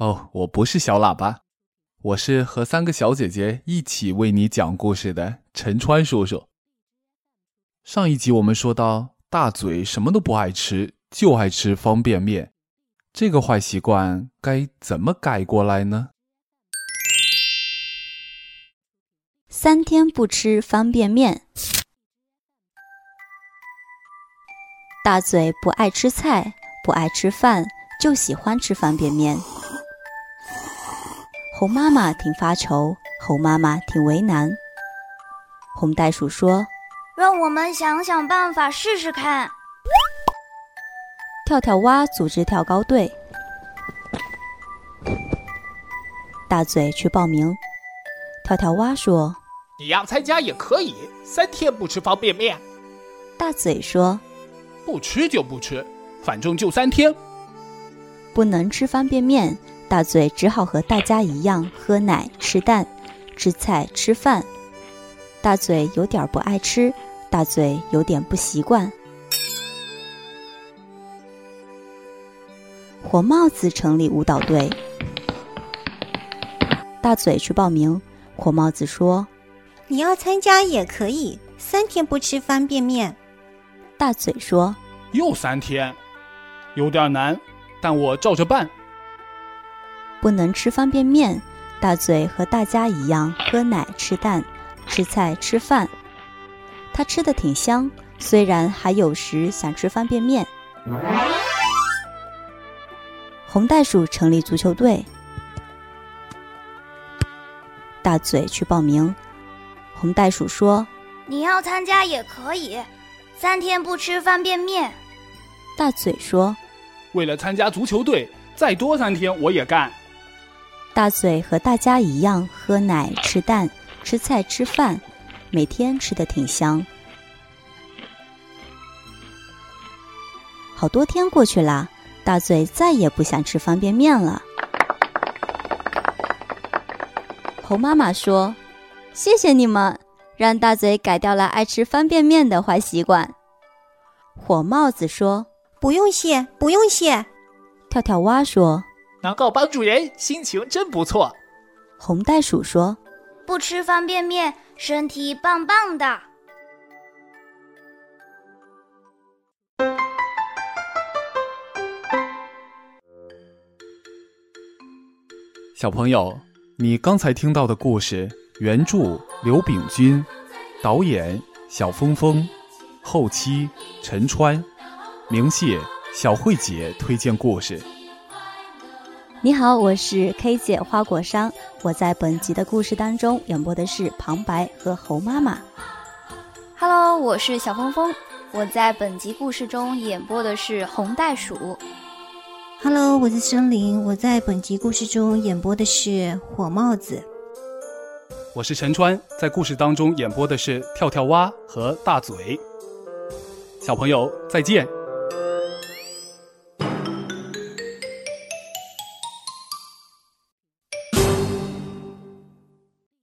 哦，我不是小喇叭，我是和三个小姐姐一起为你讲故事的陈川叔叔。上一集我们说到，大嘴什么都不爱吃，就爱吃方便面，这个坏习惯该怎么改过来呢？三天不吃方便面，大嘴不爱吃菜，不爱吃饭，就喜欢吃方便面。猴妈妈挺发愁，猴妈妈挺为难。红袋鼠说：“让我们想想办法试试看。”跳跳蛙组织跳高队，大嘴去报名。跳跳蛙说：“你要参加也可以，三天不吃方便面。”大嘴说：“不吃就不吃，反正就三天。”不能吃方便面。大嘴只好和大家一样喝奶、吃蛋、吃菜、吃饭。大嘴有点不爱吃，大嘴有点不习惯。火帽子成立舞蹈队，大嘴去报名。火帽子说：“你要参加也可以，三天不吃方便面。”大嘴说：“又三天，有点难，但我照着办。”不能吃方便面，大嘴和大家一样喝奶、吃蛋、吃菜、吃饭。他吃的挺香，虽然还有时想吃方便面。红袋鼠成立足球队，大嘴去报名。红袋鼠说：“你要参加也可以，三天不吃方便面。”大嘴说：“为了参加足球队，再多三天我也干。”大嘴和大家一样喝奶、吃蛋、吃菜、吃饭，每天吃的挺香。好多天过去了，大嘴再也不想吃方便面了。猴妈妈说：“谢谢你们，让大嘴改掉了爱吃方便面的坏习惯。”火帽子说：“不用谢，不用谢。”跳跳蛙说。能够帮助人，心情真不错。红袋鼠说：“不吃方便面，身体棒棒的。”小朋友，你刚才听到的故事，原著刘炳军，导演小峰峰，后期陈川，明谢小慧姐推荐故事。你好，我是 K 姐花果山。我在本集的故事当中演播的是旁白和猴妈妈。Hello，我是小峰峰。我在本集故事中演播的是红袋鼠。Hello，我是森林。我在本集故事中演播的是火帽子。我是陈川，在故事当中演播的是跳跳蛙和大嘴。小朋友再见。